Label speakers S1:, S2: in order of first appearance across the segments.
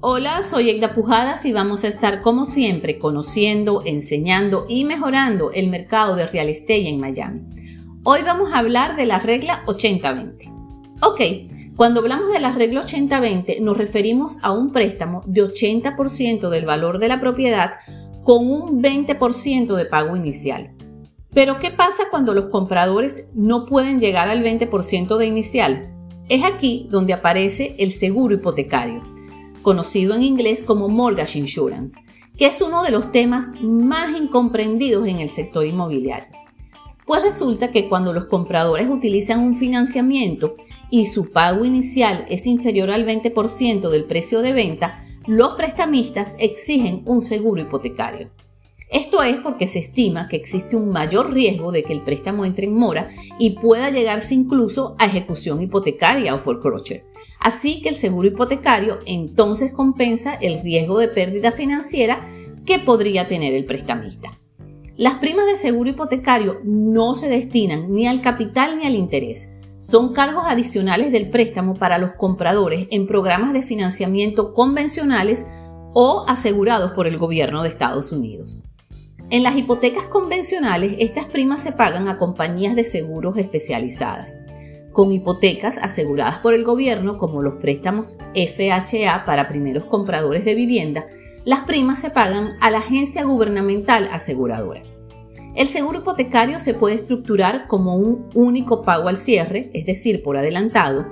S1: Hola, soy Egda Pujadas y vamos a estar como siempre conociendo, enseñando y mejorando el mercado de real estate en Miami. Hoy vamos a hablar de la regla 80-20. Ok, cuando hablamos de la regla 80-20 nos referimos a un préstamo de 80% del valor de la propiedad con un 20% de pago inicial. Pero ¿qué pasa cuando los compradores no pueden llegar al 20% de inicial? Es aquí donde aparece el seguro hipotecario conocido en inglés como mortgage insurance, que es uno de los temas más incomprendidos en el sector inmobiliario. Pues resulta que cuando los compradores utilizan un financiamiento y su pago inicial es inferior al 20% del precio de venta, los prestamistas exigen un seguro hipotecario. Esto es porque se estima que existe un mayor riesgo de que el préstamo entre en mora y pueda llegarse incluso a ejecución hipotecaria o foreclosure. Así que el seguro hipotecario entonces compensa el riesgo de pérdida financiera que podría tener el prestamista. Las primas de seguro hipotecario no se destinan ni al capital ni al interés. Son cargos adicionales del préstamo para los compradores en programas de financiamiento convencionales o asegurados por el gobierno de Estados Unidos. En las hipotecas convencionales, estas primas se pagan a compañías de seguros especializadas. Con hipotecas aseguradas por el gobierno, como los préstamos FHA para primeros compradores de vivienda, las primas se pagan a la agencia gubernamental aseguradora. El seguro hipotecario se puede estructurar como un único pago al cierre, es decir, por adelantado,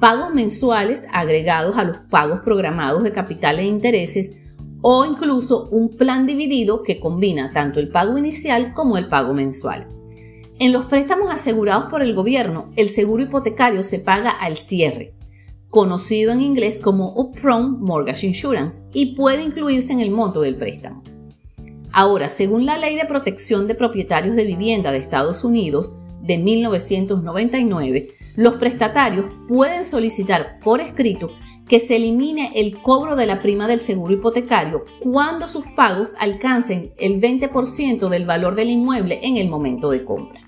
S1: pagos mensuales agregados a los pagos programados de capital e intereses o incluso un plan dividido que combina tanto el pago inicial como el pago mensual. En los préstamos asegurados por el gobierno, el seguro hipotecario se paga al cierre, conocido en inglés como Upfront Mortgage Insurance, y puede incluirse en el monto del préstamo. Ahora, según la Ley de Protección de Propietarios de Vivienda de Estados Unidos de 1999, los prestatarios pueden solicitar por escrito que se elimine el cobro de la prima del seguro hipotecario cuando sus pagos alcancen el 20% del valor del inmueble en el momento de compra.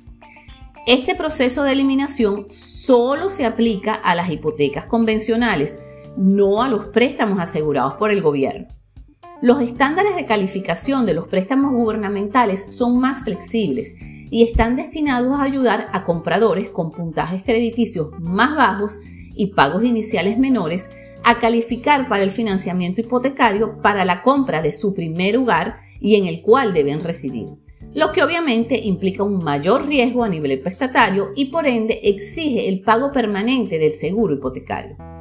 S1: Este proceso de eliminación solo se aplica a las hipotecas convencionales, no a los préstamos asegurados por el gobierno. Los estándares de calificación de los préstamos gubernamentales son más flexibles y están destinados a ayudar a compradores con puntajes crediticios más bajos y pagos iniciales menores a calificar para el financiamiento hipotecario para la compra de su primer hogar y en el cual deben residir, lo que obviamente implica un mayor riesgo a nivel prestatario y por ende exige el pago permanente del seguro hipotecario.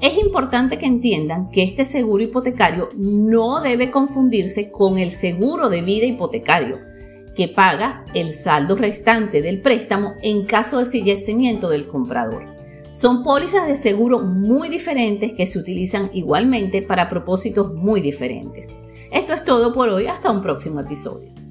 S1: Es importante que entiendan que este seguro hipotecario no debe confundirse con el seguro de vida hipotecario, que paga el saldo restante del préstamo en caso de fallecimiento del comprador. Son pólizas de seguro muy diferentes que se utilizan igualmente para propósitos muy diferentes. Esto es todo por hoy, hasta un próximo episodio.